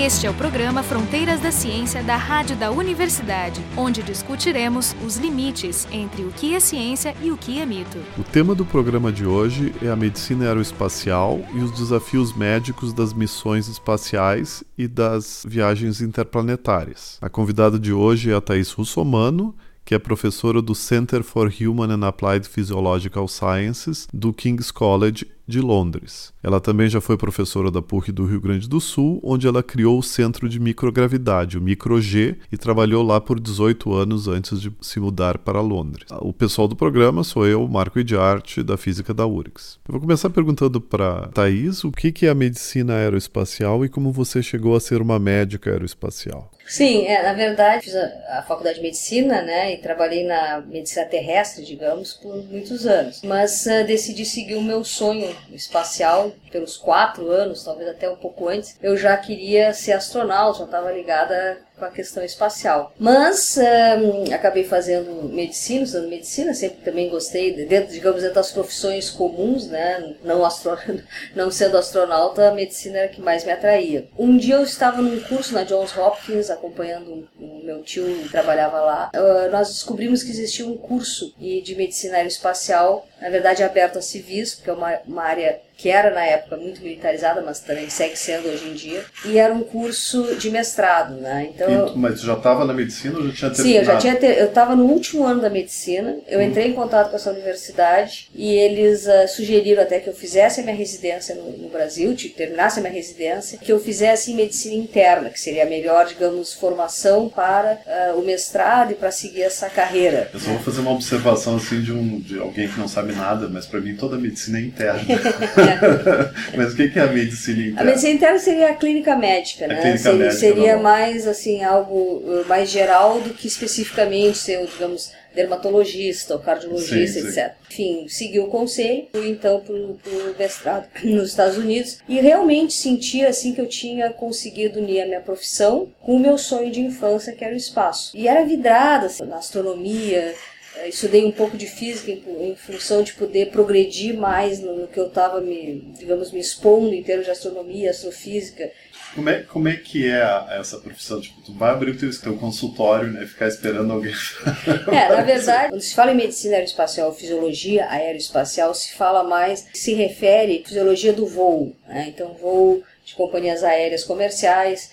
Este é o programa Fronteiras da Ciência da Rádio da Universidade, onde discutiremos os limites entre o que é ciência e o que é mito. O tema do programa de hoje é a medicina aeroespacial e os desafios médicos das missões espaciais e das viagens interplanetárias. A convidada de hoje é a Thais Russomano, que é professora do Center for Human and Applied Physiological Sciences do King's College de Londres. Ela também já foi professora da PUC do Rio Grande do Sul, onde ela criou o Centro de Microgravidade, o MicroG, e trabalhou lá por 18 anos antes de se mudar para Londres. O pessoal do programa sou eu, Marco Idiarte, da Física da URGS. Eu vou começar perguntando para Thais o que é a medicina aeroespacial e como você chegou a ser uma médica aeroespacial. Sim, é, na verdade fiz a, a, faculdade de medicina, né, e trabalhei na medicina terrestre, digamos, por muitos anos. Mas uh, decidi seguir o meu sonho espacial pelos quatro anos, talvez até um pouco antes. Eu já queria ser astronauta, já estava ligada com a questão espacial. Mas acabei fazendo medicina, estudando medicina, sempre também gostei, dentro, digamos, dentro das profissões comuns, né? Não, astro... não sendo astronauta, a medicina era a que mais me atraía. Um dia eu estava num curso na Johns Hopkins, acompanhando o meu tio que trabalhava lá. Uh, nós descobrimos que existia um curso de medicina aeroespacial, na verdade aberto a civis, porque é uma, uma área que era na época muito militarizada, mas também segue sendo hoje em dia, e era um curso de mestrado, né? Então, mas já estava na medicina ou já tinha terminado? Sim, eu já tinha ter, eu estava no último ano da medicina, eu hum. entrei em contato com essa universidade e eles uh, sugeriram até que eu fizesse a minha residência no, no Brasil, que terminasse a minha residência, que eu fizesse medicina interna, que seria a melhor, digamos, formação para uh, o mestrado e para seguir essa carreira. Eu só vou fazer uma observação assim de, um, de alguém que não sabe nada, mas para mim toda medicina é interna. Mas o que é a medicina interna? A medicina interna seria a clínica médica, né? Clínica seria, médica, seria mais assim algo uh, mais geral do que especificamente ser, digamos, dermatologista ou cardiologista, sim, sim. etc. Enfim, segui o conselho, fui então para o mestrado nos Estados Unidos e realmente senti assim que eu tinha conseguido unir a minha profissão com o meu sonho de infância, que era o espaço. E era vidrada assim, na astronomia, estudei um pouco de física em, em função de poder progredir mais no, no que eu estava me, digamos, me expondo em termos de astronomia, astrofísica. Como é, como é que é essa profissão? Tipo, tu vai abrir o teu, teu consultório, né? Ficar esperando alguém. é, na verdade, quando se fala em medicina aeroespacial, fisiologia aeroespacial, se fala mais, se refere à fisiologia do voo. Né? Então, voo de companhias aéreas comerciais,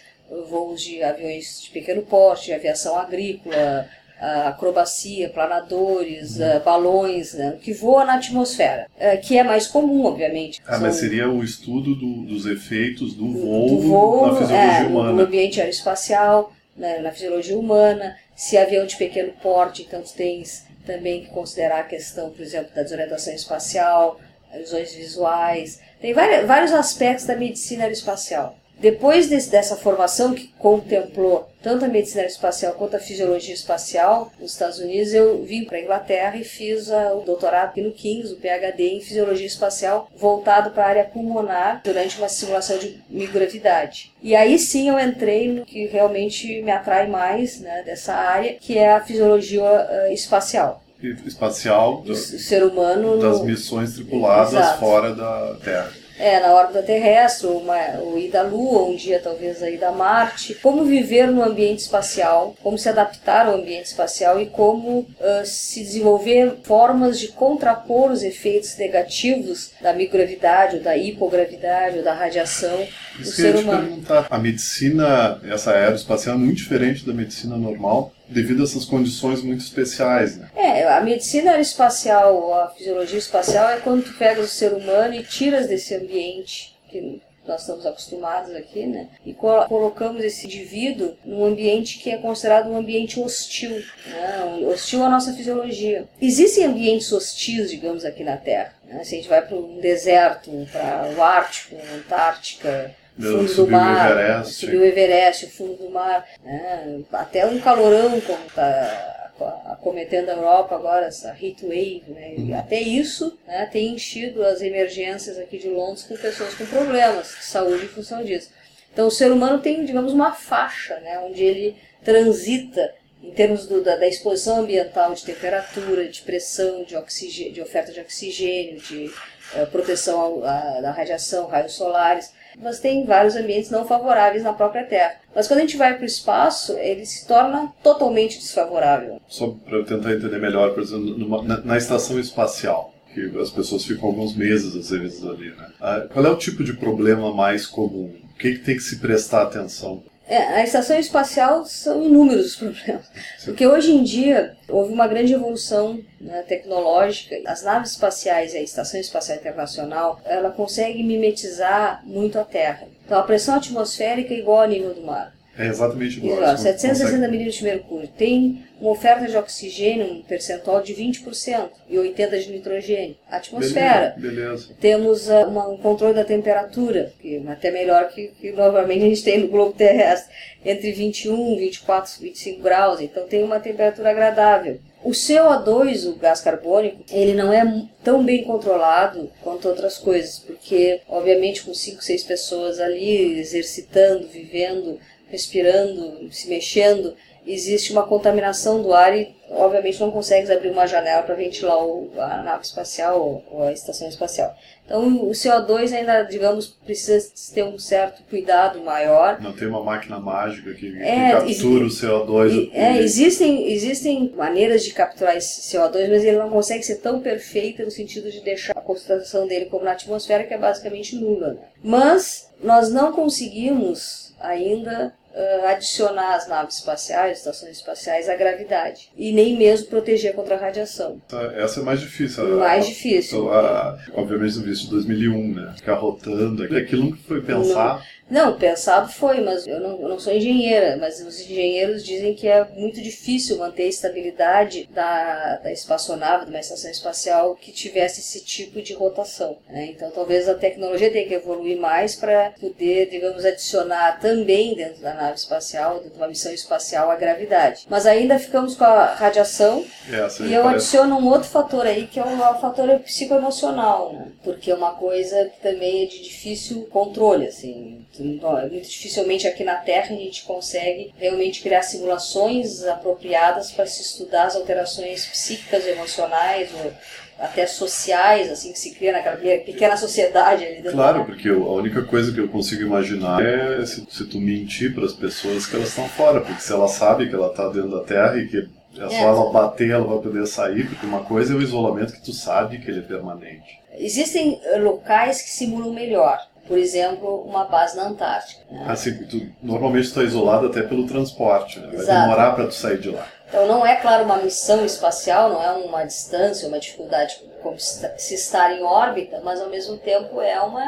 voos de aviões de pequeno porte, de aviação agrícola, acrobacia, planadores, uh, balões, né, que voa na atmosfera, uh, que é mais comum, obviamente. Ah, São... mas seria o estudo do, dos efeitos do voo, do voo na fisiologia é, humana. No ambiente aeroespacial, né, na fisiologia humana, se avião de pequeno porte, então tu tens também que considerar a questão, por exemplo, da desorientação espacial, visões visuais, tem vários aspectos da medicina aeroespacial. Depois desse, dessa formação que contemplou tanto a medicina espacial quanto a fisiologia espacial nos Estados Unidos, eu vim para a Inglaterra e fiz a, o doutorado aqui no King's, o PhD em fisiologia espacial, voltado para a área pulmonar durante uma simulação de microgravidade. E aí sim eu entrei no que realmente me atrai mais né, dessa área, que é a fisiologia uh, espacial espacial do, ser humano das missões tripuladas Exato. fora da Terra. É, na órbita terrestre, uma, ou ir da Lua, um dia talvez aí da Marte. Como viver no ambiente espacial, como se adaptar ao ambiente espacial e como uh, se desenvolver formas de contrapor os efeitos negativos da microgravidade, ou da hipogravidade, ou da radiação Isso do ser humano. Perguntar. A medicina, essa aeroespacial, é muito diferente da medicina normal devido a essas condições muito especiais. Né? É, a medicina espacial, a fisiologia espacial é quando tu pegas o ser humano e tiras desse ambiente que nós estamos acostumados aqui, né? E colocamos esse indivíduo num ambiente que é considerado um ambiente hostil, né? hostil à nossa fisiologia. Existem ambientes hostis, digamos, aqui na Terra. Né? Se a gente vai para um deserto, para o Ártico, Antártica, fundo do mar, o Everest. subiu o Everest, o fundo do mar, né? até um calorão como está acometendo a Europa agora, essa heat wave, né? e uhum. até isso né, tem enchido as emergências aqui de Londres com pessoas com problemas de saúde em função disso. Então o ser humano tem, digamos, uma faixa né, onde ele transita em termos do, da, da, exposição ambiental, de temperatura, de pressão, de, oxigênio, de oferta de oxigênio, de é, proteção da radiação, raios solares, mas tem vários ambientes não favoráveis na própria Terra. Mas quando a gente vai para o espaço, ele se torna totalmente desfavorável. Só para tentar entender melhor, por exemplo, numa, na, na estação espacial, que as pessoas ficam alguns meses às vezes ali, né? Ah, qual é o tipo de problema mais comum? O que, que tem que se prestar atenção? É, a estação espacial são inúmeros os problemas. Porque hoje em dia houve uma grande evolução né, tecnológica. As naves espaciais e a Estação Espacial Internacional, ela consegue mimetizar muito a Terra. Então a pressão atmosférica é igual ao nível do mar. É exatamente igual. igual 760 milímetros de mercúrio. Tem uma oferta de oxigênio, um percentual de 20% e 80% de nitrogênio. Atmosfera. Beleza. beleza. Temos uh, uma, um controle da temperatura, que é até melhor que, que normalmente a gente tem no globo terrestre, entre 21, 24, 25 graus. Então tem uma temperatura agradável. O CO2, o gás carbônico, ele não é tão bem controlado quanto outras coisas, porque, obviamente, com 5, 6 pessoas ali exercitando, vivendo respirando, se mexendo, existe uma contaminação do ar e, obviamente, não consegue abrir uma janela para ventilar o, a nave espacial ou a estação espacial. Então, o CO2 ainda, digamos, precisa ter um certo cuidado maior. Não tem uma máquina mágica que, é, que captura o CO2. É, existem, existem maneiras de capturar esse CO2, mas ele não consegue ser tão perfeito no sentido de deixar a concentração dele como na atmosfera, que é basicamente nula. Né? Mas nós não conseguimos ainda uh, adicionar às naves espaciais, estações espaciais, a gravidade. E nem mesmo proteger contra a radiação. Essa é mais difícil. Mais a, difícil. A, obviamente, no visto de 2001, né? Ficar rotando. Aquilo nunca foi pensado. Não, pensado foi, mas eu não, eu não, sou engenheira, mas os engenheiros dizem que é muito difícil manter a estabilidade da, da espaçonave, de uma estação espacial que tivesse esse tipo de rotação. Né? Então talvez a tecnologia tenha que evoluir mais para poder, digamos, adicionar também dentro da nave espacial, dentro de uma missão espacial, a gravidade. Mas ainda ficamos com a radiação é, e eu parece... adiciono um outro fator aí, que é o, o fator psicoemocional, né? porque é uma coisa que também é de difícil controle, assim muito dificilmente aqui na Terra a gente consegue realmente criar simulações apropriadas para se estudar as alterações psíquicas, emocionais ou até sociais, assim, que se cria naquela pequena sociedade ali dentro Claro, porque a única coisa que eu consigo imaginar é se, se tu mentir para as pessoas que elas estão fora, porque se ela sabe que ela está dentro da Terra e que é só é. ela bater, ela vai poder sair, porque uma coisa é o isolamento que tu sabe que ele é permanente. Existem locais que simulam melhor por exemplo, uma base na Antártica. Né? Assim, tu, normalmente está isolado até pelo transporte, né? vai Exato. demorar para tu sair de lá. Então não é, claro, uma missão espacial, não é uma distância, uma dificuldade como se estar em órbita, mas ao mesmo tempo é, uma,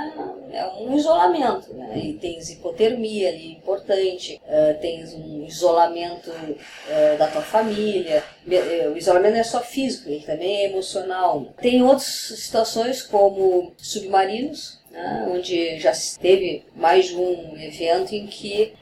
é um isolamento. Né? E tens hipotermia ali, importante, uh, tens um isolamento uh, da tua família. O isolamento não é só físico, ele também é emocional. Tem outras situações como submarinos, né, onde já teve mais de um evento em que,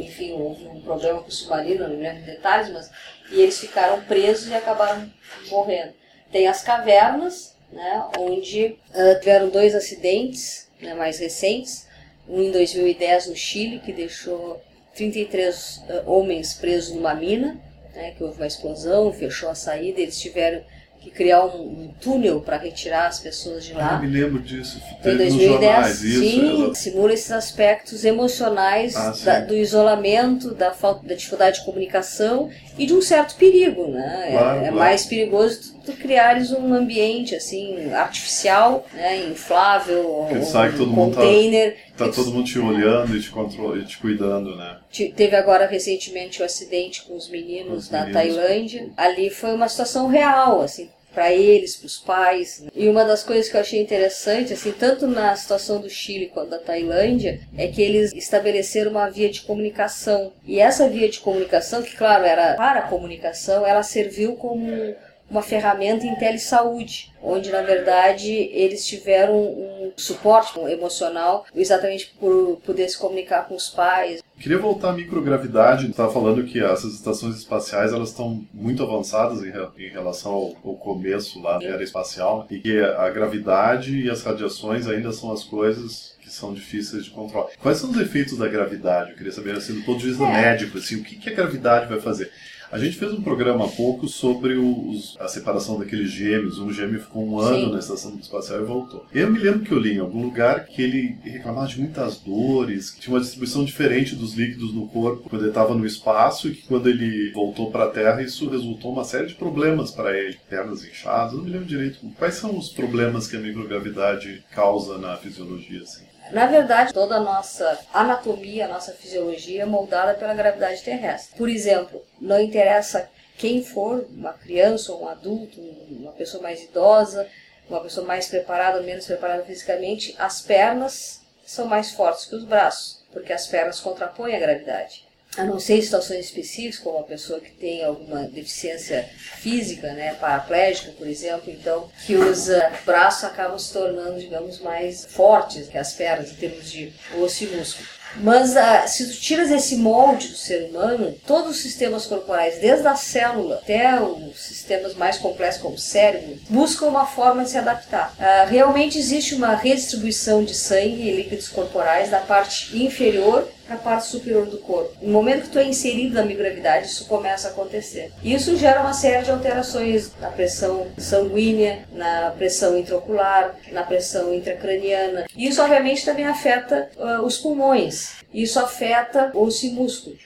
enfim, houve um problema com o submarino, não lembro detalhes, mas e eles ficaram presos e acabaram morrendo. Tem as cavernas, né, onde uh, tiveram dois acidentes né, mais recentes, um em 2010 no Chile, que deixou 33 uh, homens presos numa mina, né, que houve uma explosão, fechou a saída, eles tiveram que criar um, um túnel para retirar as pessoas de lá. Ah, me lembro disso. Em 2010, jornais, isso, sim, simula esses aspectos emocionais ah, da, do isolamento, da falta, da dificuldade de comunicação e de um certo perigo, né? É, claro, é, claro. mais perigoso tu, criares um ambiente assim artificial, né, inflável, que todo container. Mundo tá, tá todo mundo te olhando e te, control, e te cuidando, né? Teve agora recentemente o um acidente com os meninos os na meninos. Tailândia. Ali foi uma situação real, assim, para eles, para os pais. E uma das coisas que eu achei interessante, assim, tanto na situação do Chile quanto da Tailândia, é que eles estabeleceram uma via de comunicação. E essa via de comunicação, que claro era para a comunicação, ela serviu como uma ferramenta em telesaúde, onde na verdade eles tiveram um suporte emocional exatamente por poder se comunicar com os pais. Queria voltar à microgravidade. Estava falando que essas estações espaciais elas estão muito avançadas em, em relação ao, ao, começo lá da era espacial e que a gravidade e as radiações ainda são as coisas que são difíceis de controlar. Quais são os efeitos da gravidade? Eu queria saber assim do ponto de vista é. médico, assim, o que, que a gravidade vai fazer? A gente fez um programa há pouco sobre os, a separação daqueles gêmeos. Um gêmeo ficou um ano Sim. na estação espacial e voltou. Eu me lembro que eu li em algum lugar que ele reclamava de muitas dores, que tinha uma distribuição diferente dos líquidos no corpo quando ele estava no espaço e que quando ele voltou para a Terra isso resultou uma série de problemas para ele. Pernas inchadas, eu não me lembro direito. Quais são os problemas que a microgravidade causa na fisiologia? Assim? Na verdade, toda a nossa anatomia, a nossa fisiologia é moldada pela gravidade terrestre. Por exemplo, não interessa quem for, uma criança ou um adulto, uma pessoa mais idosa, uma pessoa mais preparada ou menos preparada fisicamente, as pernas são mais fortes que os braços, porque as pernas contrapõem a gravidade a não ser em situações específicas, como uma pessoa que tem alguma deficiência física, né, paraplégica, por exemplo, então, que os braços acabam se tornando, digamos, mais fortes que as pernas, em termos de osso e músculo. Mas uh, se tu tiras esse molde do ser humano, todos os sistemas corporais, desde a célula até os sistemas mais complexos como o cérebro, buscam uma forma de se adaptar. Uh, realmente existe uma redistribuição de sangue e líquidos corporais da parte inferior para a parte superior do corpo. No momento que tu é inserido na microgravidade, isso começa a acontecer. Isso gera uma série de alterações na pressão sanguínea, na pressão intraocular, na pressão intracraniana. Isso, obviamente, também afeta uh, os pulmões. Isso afeta osso e músculo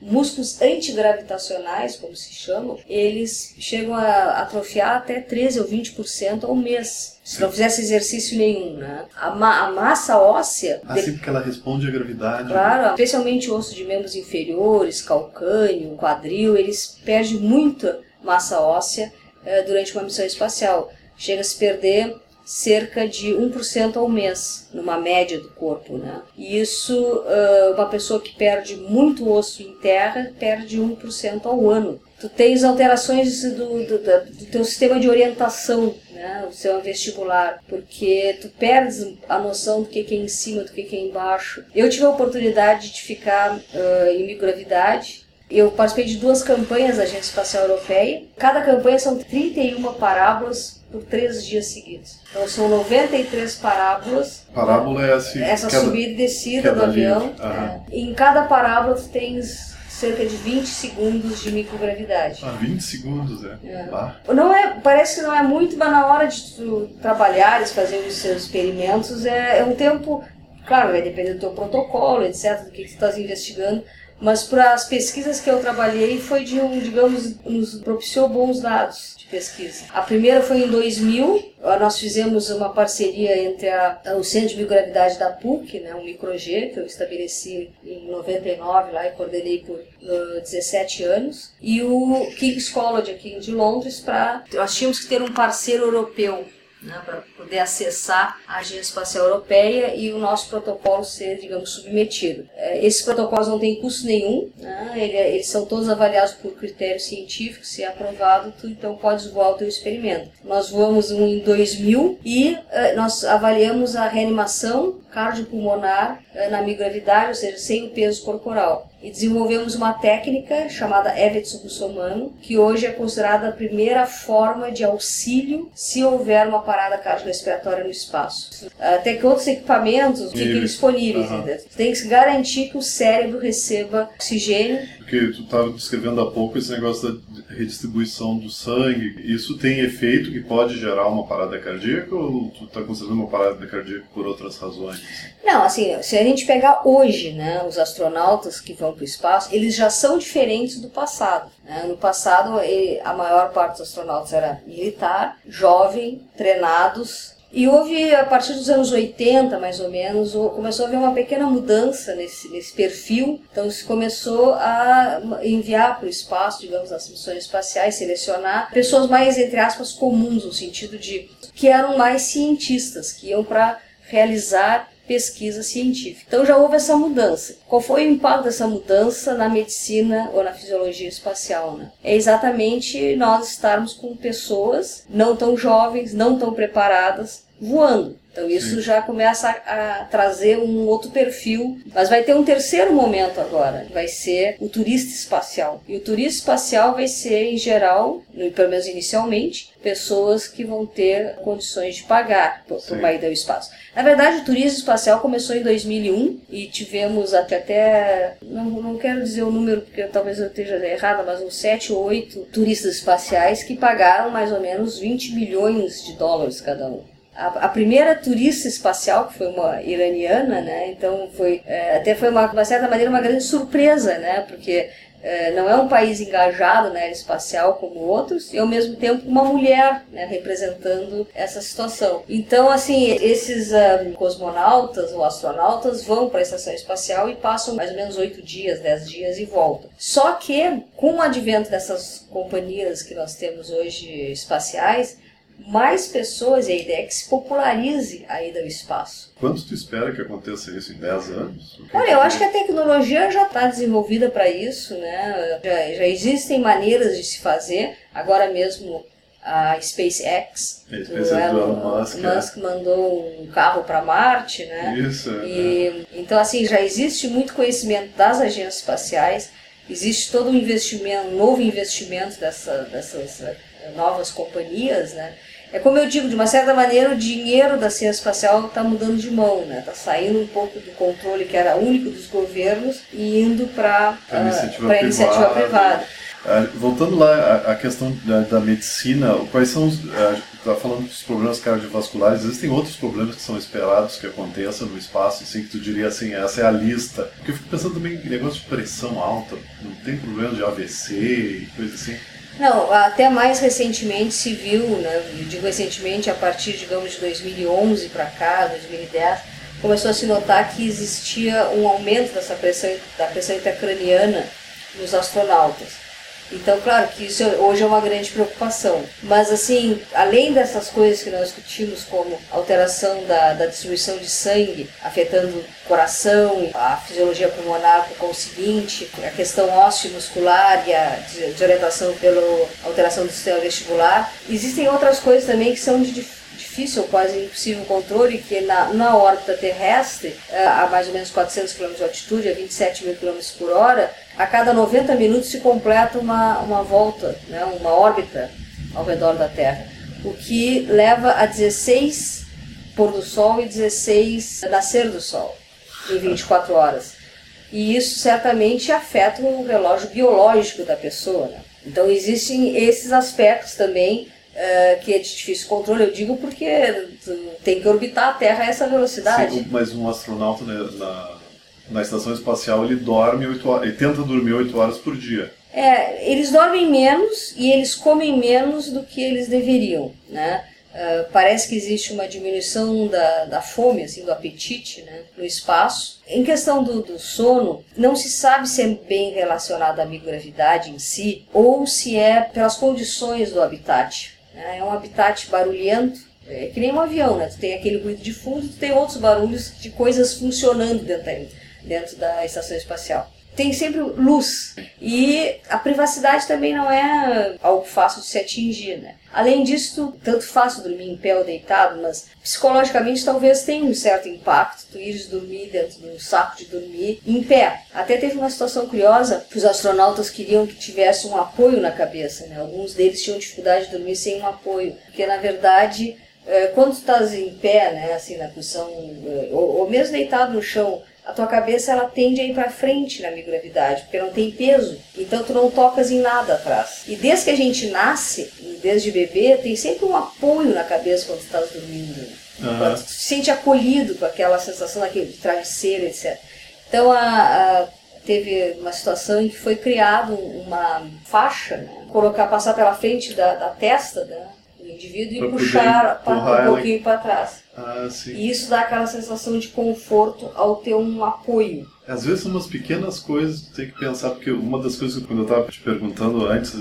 músculos antigravitacionais, como se chamam, eles chegam a atrofiar até 13 ou 20% ao mês. Se não fizesse exercício nenhum, né? A, ma a massa óssea. Assim, de... porque ela responde à gravidade. Claro, especialmente o osso de membros inferiores, calcâneo, quadril, eles perdem muita massa óssea eh, durante uma missão espacial. Chega a se perder cerca de 1% ao mês, numa média do corpo. Né? E isso, uma pessoa que perde muito osso em terra, perde 1% ao ano. Tu tens alterações do, do, do teu sistema de orientação, né? o seu vestibular, porque tu perdes a noção do que é em cima, do que é embaixo. Eu tive a oportunidade de ficar uh, em microgravidade, eu participei de duas campanhas da Agência Espacial Europeia. Cada campanha são 31 parábolas por três dias seguidos. Então são 93 parábolas. Parábola é assim. Essa cada, subida e descida do avião. É. Em cada parábola tu tens cerca de 20 segundos de microgravidade. Ah, 20 segundos, é. é. Ah. Não é. Parece que não é muito, mas na hora de tu trabalhares, fazer os seus experimentos, é, é um tempo. Claro, vai depender do teu protocolo, etc., do que, que tu estás investigando. Mas para as pesquisas que eu trabalhei foi de um, digamos, nos propiciou bons dados pesquisa. A primeira foi em 2000, nós fizemos uma parceria entre a, o Centro de Microgravidade da PUC, né, o MicroG, que eu estabeleci em 99 lá e coordenei por uh, 17 anos, e o King's College aqui de Londres, para nós tínhamos que ter um parceiro europeu né, para poder acessar a Agência Espacial Europeia e o nosso protocolo ser, digamos, submetido. É, esses protocolos não têm custo nenhum, né, eles são todos avaliados por critérios científicos, se é aprovado, tu então podes voar o teu experimento. Nós voamos um em 2000 e uh, nós avaliamos a reanimação cardiopulmonar na microgravidade, ou seja, sem o peso corporal e desenvolvemos uma técnica chamada Evet Russomano, que hoje é considerada a primeira forma de auxílio se houver uma parada cardiorrespiratória no espaço. Até que outros equipamentos fiquem disponíveis. Uhum. Tem que garantir que o cérebro receba oxigênio porque tu estava descrevendo há pouco esse negócio da redistribuição do sangue. Isso tem efeito que pode gerar uma parada cardíaca ou tu está considerando uma parada cardíaca por outras razões? Não, assim, se a gente pegar hoje, né, os astronautas que vão para o espaço, eles já são diferentes do passado. Né? No passado, a maior parte dos astronautas era militar, jovem, treinados, e houve, a partir dos anos 80, mais ou menos, começou a haver uma pequena mudança nesse, nesse perfil. Então, se começou a enviar para o espaço, digamos, as missões espaciais, selecionar pessoas mais, entre aspas, comuns, no sentido de que eram mais cientistas, que iam para realizar pesquisa científica. Então já houve essa mudança. Qual foi o impacto dessa mudança na medicina ou na fisiologia espacial? Né? É exatamente nós estarmos com pessoas não tão jovens, não tão preparadas, voando. Então isso Sim. já começa a, a, trazer um outro perfil, mas vai ter um terceiro momento agora, vai ser o turista espacial. E o turista espacial vai ser, em geral, pelo menos inicialmente, pessoas que vão ter condições de pagar por, por uma ida ao espaço. Na verdade, o turismo espacial começou em 2001 e tivemos até, até não, não quero dizer o número porque talvez eu esteja errada, mas uns 7 ou 8 turistas espaciais que pagaram mais ou menos 20 milhões de dólares cada um a, a, primeira turista espacial, que foi uma iraniana, né? Então foi é, até foi uma, uma certa maneira uma grande surpresa, né? Porque é, não é um país engajado na área espacial como outros e ao mesmo tempo uma mulher né, representando essa situação. Então, assim, esses um, cosmonautas ou astronautas vão para a estação espacial e passam mais ou menos oito dias, dez dias e voltam. Só que com o advento dessas companhias que nós temos hoje espaciais, mais pessoas, e a ideia é que se popularize a ida ao espaço. Quanto tu espera que aconteça isso em 10 anos? Olha, eu acho que a tecnologia já está desenvolvida para isso, né? Já, já, existem maneiras de se fazer. Agora mesmo a SpaceX, a SpaceX do Elon Musk, Musk é. mandou um carro para Marte, né? Isso. E, é. Então, assim, já existe muito conhecimento das agências espaciais. Existe todo um investimento, um novo investimento dessa, dessas eh, novas companhias, né? É como eu digo, de uma certa maneira, o dinheiro da ciência espacial está mudando de mão, né? Está saindo um pouco do controle que era único dos governos e indo para a iniciativa, uh, iniciativa privada. Uh, voltando lá à questão da, da, medicina, quais são os. Está uh, falando dos problemas cardiovasculares, existem outros problemas que são esperados que aconteçam no espaço, assim, que tu diria assim, essa é a lista. Porque eu fico pensando também em negócio de pressão alta, não tem problema de AVC e coisa assim. Não, até mais recentemente se viu, né, eu digo recentemente, a partir, digamos, de 2011 para cá, 2010, começou a se notar que existia um aumento dessa pressão, da pressão intracraniana nos astronautas. Então, claro que isso hoje é uma grande preocupação. Mas, assim, além dessas coisas que nós discutimos, como alteração da, da distribuição de sangue, afetando o coração, a fisiologia pulmonar por conseguinte, a questão ósseo-muscular e a desorientação pela alteração do sistema vestibular, existem outras coisas também que são de difícil, quase impossível controle, que na, na órbita terrestre, eh, a mais ou menos 400 km de altitude, a 27 mil km por hora, a cada 90 minutos se completa uma, uma volta, né, uma órbita ao redor da Terra, o que leva a 16 pôr do Sol e 16 nascer do Sol em 24 horas. E isso certamente afeta o relógio biológico da pessoa. Né? Então existem esses aspectos também uh, que é de difícil controle. Eu digo porque tem que orbitar a Terra a essa velocidade. Sim, mas um astronauta né, na, na estação espacial ele dorme 8 horas, ele tenta dormir 8 horas por dia. É, eles dormem menos e eles comem menos do que eles deveriam, né? Uh, parece que existe uma diminuição da, da fome, assim, do apetite né, no espaço. Em questão do, do sono, não se sabe se é bem relacionado à microgravidade em si ou se é pelas condições do habitat. Né? É um habitat barulhento, é que nem um avião, né? Tu tem aquele ruído de fundo, tu tem outros barulhos de coisas funcionando dentro da, dentro da estação espacial. Tem sempre luz e a privacidade também não é algo fácil de se atingir, né? Além disso, tanto fácil dormir em pé ou deitado, mas psicologicamente talvez tenha um certo impacto tu ires dormir dentro de um saco de dormir em pé. Até teve uma situação curiosa que os astronautas queriam que tivesse um apoio na cabeça, né? Alguns deles tinham dificuldade de dormir sem um apoio, porque na verdade eh, quando estás em pé, né, assim na posição, eh, ou mesmo deitado no chão, a tua cabeça ela tende a ir para frente na microgravidade, porque não tem peso. Então tu não tocas em nada atrás. E desde que a gente nasce, desde bebê, tem sempre um apoio na cabeça quando tu estás dormindo. Uhum. Quando tu te sente acolhido com aquela sensação daquele travesseiro, etc. Então a, a, teve uma situação em que foi criado uma faixa, né? colocar passar pela frente da, da testa né? do indivíduo e pra puxar um pouquinho para trás. Ah, sim. E isso dá aquela sensação de conforto ao ter um apoio. Às vezes são umas pequenas coisas que tem que pensar, porque uma das coisas que quando eu estava te perguntando antes,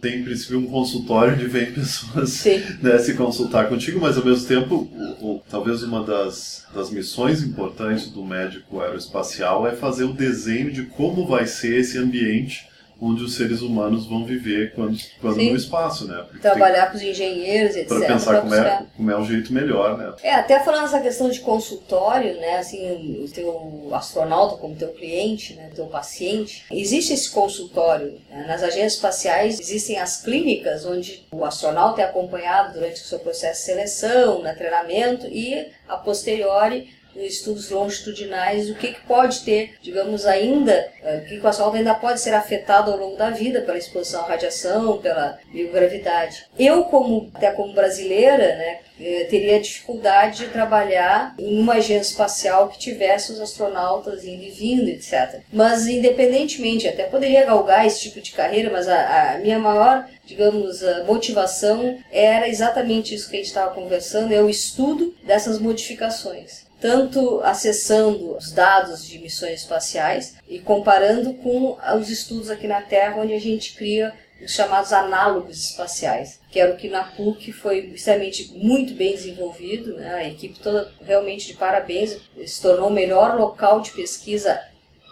tem em princípio um consultório onde vem pessoas né, se consultar contigo, mas ao mesmo tempo, o, o, talvez uma das, das missões importantes do médico aeroespacial é fazer o desenho de como vai ser esse ambiente onde os seres humanos vão viver quando, quando no espaço, né? Porque Trabalhar com os engenheiros, etc. Para pensar como é, como é o jeito melhor, né? É, até falando essa questão de consultório, né? Assim, o teu astronauta como teu cliente, né? Teu paciente. Existe esse consultório. Né? Nas agências espaciais existem as clínicas onde o astronauta é acompanhado durante o seu processo de seleção, no treinamento e, a posteriori, estudos longitudinais o que, que pode ter, digamos, ainda, eh, o que o asfalto ainda pode ser afetado ao longo da vida pela exposição à radiação, pela biogravidade. Eu, como até como brasileira, né, eh, teria dificuldade de trabalhar em uma agência espacial que tivesse os astronautas indo e vindo, etc. Mas, independentemente, até poderia galgar esse tipo de carreira, mas a, a minha maior digamos, motivação era exatamente isso que a gente estava conversando, é o estudo dessas modificações tanto acessando os dados de missões espaciais e comparando com os estudos aqui na Terra, onde a gente cria os chamados análogos espaciais, que era o que na PUC foi extremamente muito bem desenvolvido, né? a equipe toda realmente de parabéns, se tornou o melhor local de pesquisa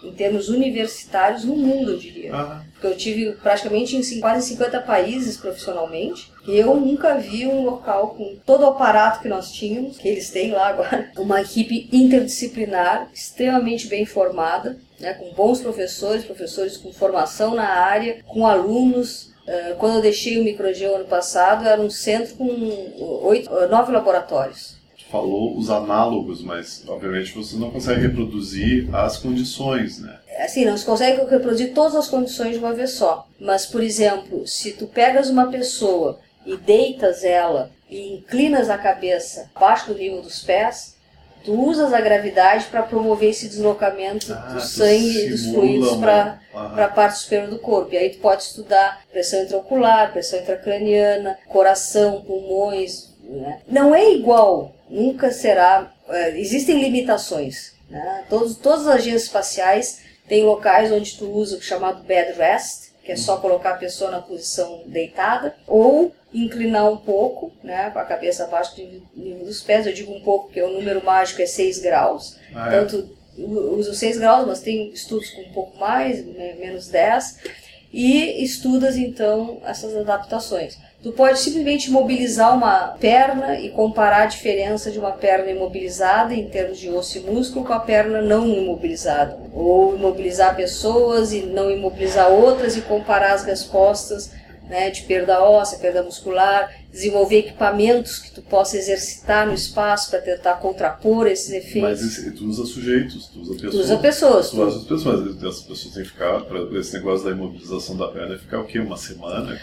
em termos universitários no mundo, eu diria. Uhum. Porque eu tive praticamente em quase 50 países profissionalmente. Eu nunca vi um local com todo o aparato que nós tínhamos, que eles têm lá agora, uma equipe interdisciplinar, extremamente bem formada, né, com bons professores, professores com formação na área, com alunos quando eu deixei o Microgeo ano passado, era um centro com oito, nove laboratórios falou os análogos, mas obviamente você não consegue reproduzir as condições, né? Assim, não se consegue reproduzir todas as condições de uma vez só. Mas, por exemplo, se tu pegas uma pessoa e deitas ela e inclinas a cabeça abaixo do nível dos pés, tu usas a gravidade para promover esse deslocamento ah, do sangue e dos fluidos para a parte superior do corpo. E aí tu pode estudar pressão intraocular, pressão intracraniana, coração, pulmões. Né? Não é igual nunca será. É, existem limitações. Né? Todos, todas as agências espaciais têm locais onde tu usa o chamado bed rest, que é só colocar a pessoa na posição deitada, ou inclinar um pouco, né, com a cabeça abaixo do nível dos pés. Eu digo um pouco porque o número mágico é 6 graus. Ah, é? Tanto uso 6 graus, mas tem estudos com um pouco mais, menos 10. E estudas então essas adaptações. Tu pode simplesmente mobilizar uma perna e comparar a diferença de uma perna imobilizada em termos de osso e músculo com a perna não imobilizada. Ou imobilizar pessoas e não imobilizar outras e comparar as respostas né, de perda óssea, perda muscular, desenvolver equipamentos que tu possa exercitar no espaço para tentar contrapor esses efeitos. Mas tu usa sujeitos, tu usa pessoas. Tu usa pessoas. Tu usa pessoas, mas essas pessoas têm que ficar, para esse negócio da imobilização da perna, ficar o quê? Uma semana?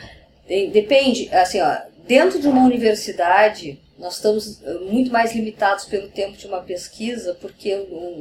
Depende, assim, ó, dentro de uma universidade, nós estamos eh, muito mais limitados pelo tempo de uma pesquisa, porque,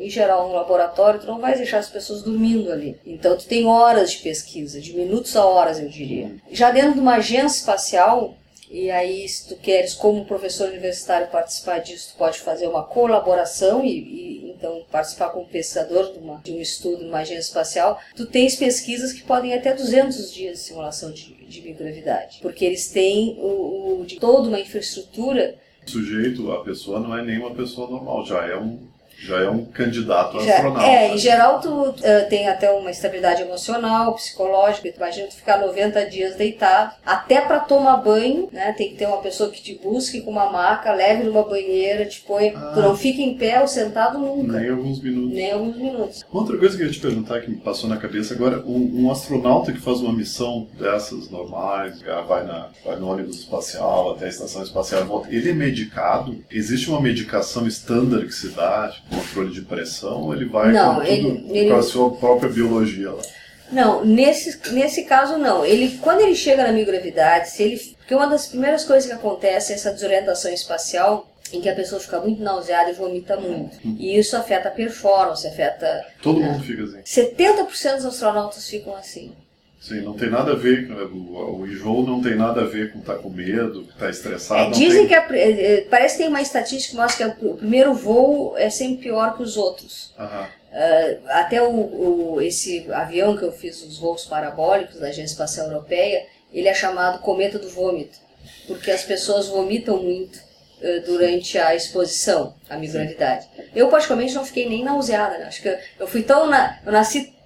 em geral, no laboratório, tu não vai deixar as pessoas dormindo ali. Então, tu tem horas de pesquisa, de minutos a horas, eu diria. Já dentro de uma agência espacial, e aí, se tu queres, como professor universitário, participar disso, tu pode fazer uma colaboração e, e então participar como pesquisador de, uma, de um estudo numa agência espacial. Tu tens pesquisas que podem até 200 dias de simulação de, de microgravidade, porque eles têm o, o, de toda uma infraestrutura. Sujeito, a pessoa não é nenhuma pessoa normal, já é um já é um candidato a já, astronauta. É, em geral tu uh, tem até uma estabilidade emocional, psicológica, tu imagina tu ficar 90 dias deitado, até para tomar banho, né, tem que ter uma pessoa que te busque com uma maca, leve numa banheira, te põe, ah, tu não fica em pé ou sentado nunca. Nem alguns minutos. Nem alguns minutos. Outra coisa que eu ia te perguntar que me passou na cabeça agora, um, um astronauta que faz uma missão dessas normais, vai, na, vai no ônibus espacial até a estação espacial volta, ele é medicado? Existe uma medicação estándar que se dá, tipo, controle de pressão, ele vai não, com, ele, tudo, ele... com a sua própria biologia lá. Não, nesse, nesse caso não. Ele, quando ele chega na microgravidade, se ele, porque uma das primeiras coisas que acontece é essa desorientação espacial, em que a pessoa fica muito nauseada e vomita muito. Hum. E isso afeta a performance, afeta. Todo né? mundo fica assim. 70% dos astronautas ficam assim. Sim, não tem nada a ver, o, o enjoo não tem nada a ver com estar tá com medo, estar tá estressado. É, dizem tem... que a, é, é, parece que tem uma estatística que mostra que o primeiro voo é sempre pior que os outros. Uh, até o, o, esse avião que eu fiz os voos parabólicos da Agência Espacial Europeia, ele é chamado cometa do vômito, porque as pessoas vomitam muito uh, durante a exposição à microgravidade. Eu, particularmente, não fiquei nem nauseada. Né? Acho que eu, eu fui tão... Na, eu nasci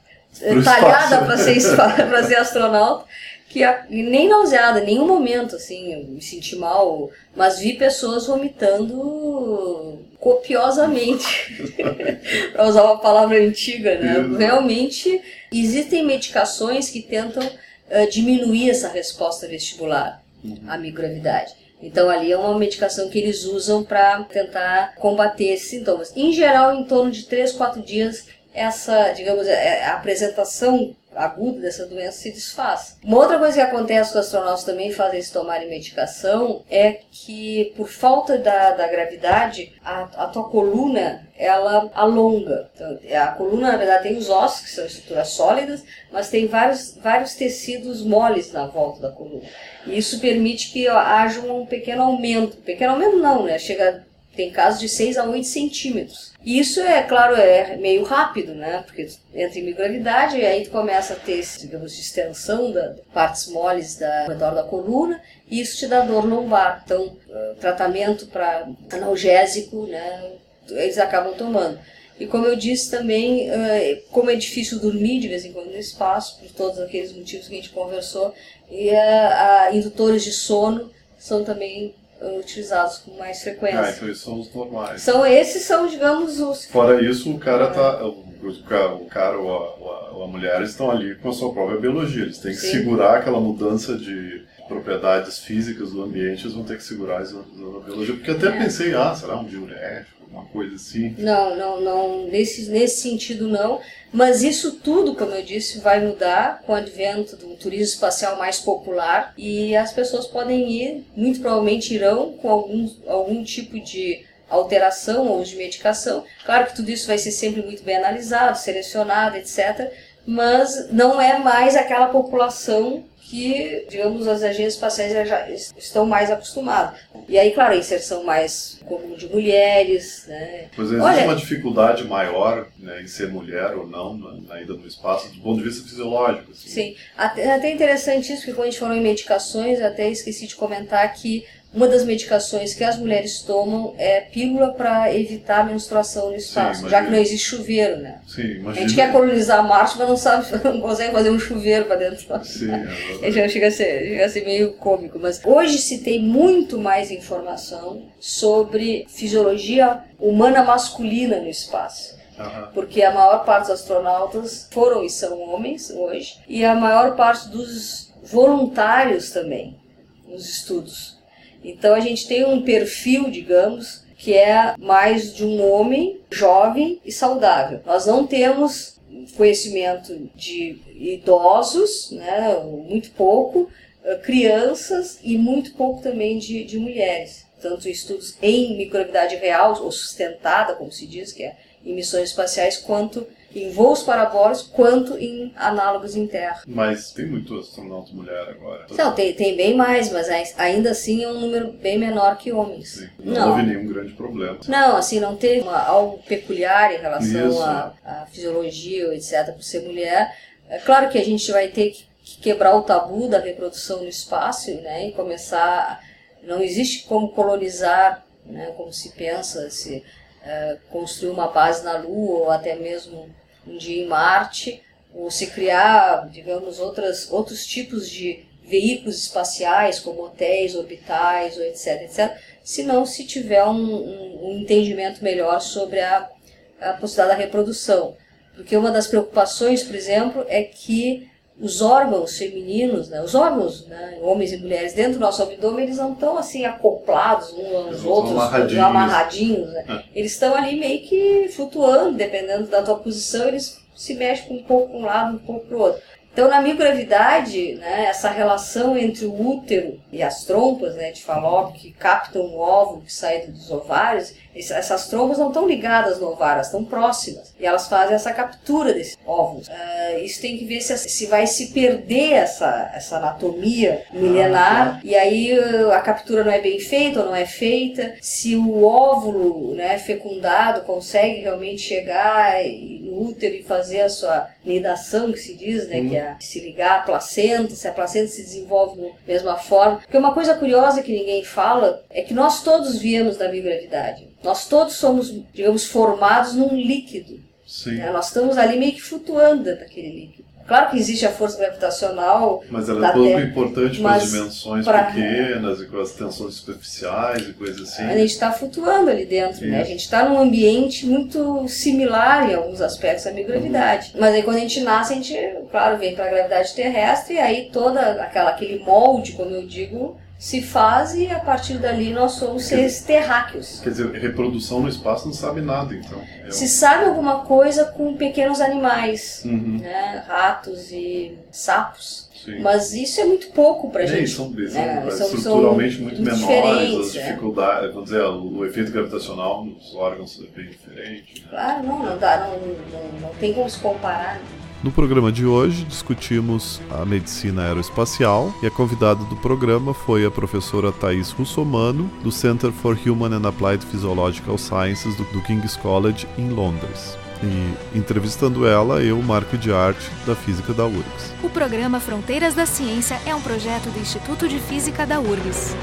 talhada para ser, ser astronauta que a, nem nauseada, em nenhum momento, assim, me senti mal, mas vi pessoas vomitando copiosamente, para usar uma palavra antiga, né? Realmente, existem medicações que tentam uh, diminuir essa resposta vestibular uhum. à microgravidade. Então ali é uma medicação que eles usam para tentar combater esses sintomas. Em geral, em torno de 3, 4 dias, essa, digamos, é, a apresentação aguda dessa doença se desfaz. Uma outra coisa que acontece com astronautas também fazem se tomarem medicação é que por falta da, da gravidade a, a tua coluna ela alonga. Então, a coluna na verdade tem os ossos que são estruturas sólidas, mas tem vários, vários tecidos moles na volta da coluna. E isso permite que haja um pequeno aumento. Pequeno aumento não, né? Chega tem casos de 6 a 8 centímetros. E isso é, claro, é meio rápido, né? Porque entra em microgravidade e aí tu começa a ter, digamos, extensão da partes moles da, ao redor da coluna e isso te dá dor lombar. Então, uh, tratamento para analgésico, né? Eles acabam tomando. E como eu disse também, uh, como é difícil dormir de vez em quando no espaço, por todos aqueles motivos que a gente conversou, e uh, indutores de sono são também utilizados com mais frequência. Ah, então esses são os normais. São esses são, digamos, os. Fora isso, o cara tá. O cara ou a, ou a mulher estão ali com a sua própria biologia. Eles têm que Sim. segurar aquela mudança de propriedades físicas do ambiente, eles vão ter que segurar isso na biologia. Porque até é. pensei, ah, será um diurético? Uma coisa assim? Não, não, não, nesse, nesse sentido não. Mas isso tudo, como eu disse, vai mudar com o advento do turismo espacial mais popular e as pessoas podem ir, muito provavelmente irão, com algum, algum tipo de alteração ou de medicação. Claro que tudo isso vai ser sempre muito bem analisado, selecionado, etc. Mas não é mais aquela população que, digamos, as agências espaciais já estão mais acostumadas. E aí, claro, a inserção mais comum de mulheres, né? Pois existe Olha, uma dificuldade maior né, em ser mulher ou não na ida no espaço, do ponto de vista fisiológico. Assim. Sim, até, até interessante isso, porque quando a gente falou em medicações, até esqueci de comentar que uma das medicações que as mulheres tomam é pílula para evitar a menstruação no espaço, Sim, já que não existe chuveiro, né? Sim, imagina. A gente quer colonizar Marte, mas não sabe, não consegue fazer um chuveiro para dentro. Sim, é já chega a, ser, chega a ser meio cômico, mas hoje se tem muito mais informação sobre fisiologia humana masculina no espaço. Porque a maior parte dos astronautas foram e são homens hoje, e a maior parte dos voluntários também nos estudos então a gente tem um perfil, digamos, que é mais de um homem jovem e saudável. Nós não temos conhecimento de idosos, né, muito pouco, eh, crianças e muito pouco também de, de mulheres. Tanto estudos em microgravidade real, ou sustentada, como se diz, que é em missões espaciais, quanto em voos parabólicos quanto em análogos em terra. Mas tem muito astronauta mulher agora. Não, tem, tem bem mais, mas ainda assim é um número bem menor que homens. Sim, não, não, houve nenhum grande problema. Não, assim, não teve uma, algo peculiar em relação à fisiologia, etc., por ser mulher. É claro que a gente vai ter que, que quebrar o tabu da reprodução no espaço né, e começar. Não existe como colonizar, né, como se pensa, se uh, construir uma base na Lua ou até mesmo um dia em Marte, ou se criar, digamos, outras, outros tipos de veículos espaciais, como hotéis orbitais, ou etc, etc, se não se tiver um, um, um entendimento melhor sobre a, a possibilidade da reprodução. Porque uma das preocupações, por exemplo, é que os órgãos femininos, né, os órgãos, né, homens e mulheres, dentro do nosso abdômen, eles não estão assim acoplados uns aos eles outros, amarradinhos, amarradinhos né? É. eles estão ali meio que flutuando, dependendo da tua posição, eles se mexem um pouco para um lado, um pouco para o outro. Então, na microgravidade, né, essa relação entre o útero e as trompas né, de Falópio que captam o óvulo que sai dos ovários, essas trompas não estão ligadas no ovário, elas estão próximas. E elas fazem essa captura desses óvulos. Uh, isso tem que ver se, se vai se perder essa, essa anatomia milenar. Ah, e aí uh, a captura não é bem feita ou não é feita. Se o óvulo né, fecundado consegue realmente chegar no útero e fazer a sua nidação, que se diz, né, que é se ligar à placenta, se a placenta se desenvolve da mesma forma. Porque uma coisa curiosa que ninguém fala é que nós todos viemos da biogravidade. Nós todos somos, digamos, formados num líquido. Sim. Né? Nós estamos ali meio que flutuando dentro daquele líquido. Claro que existe a força gravitacional. Mas ela é pouco Terra, importante para as dimensões pra- pequenas e com as tensões superficiais e coisas assim. A gente está flutuando ali dentro, né? A Isso. gente está num ambiente muito similar em alguns aspectos à microgravidade. Mas aí quando a gente nasce, a gente, claro, vem para a gravidade terrestre e aí toda aquela aquele molde, como eu digo, se faz e a partir dali nós somos seres terráqueos. Quer dizer, reprodução no espaço não sabe nada, então. É Se sabe alguma coisa com pequenos animais, Uhum, né? Ratos e sapos. sim. Mas isso é muito pouco pra É, gente. são, são É, são- estruturalmente são muito muito menores, as é. dificuldades, vamos dizer, o, efeito gravitacional nos órgãos é bem diferente. Né? Claro, não, não dá, não, não, não tem como se comparar. No programa de hoje discutimos a medicina aeroespacial e a convidada do programa foi a professora Thais Russomano, do Center for Human and Applied Physiological Sciences do, King's College em Londres. E entrevistando ela, eu, Marco de Arte, da Física da URGS. O programa Fronteiras da Ciência é um projeto do Instituto de Física da URGS.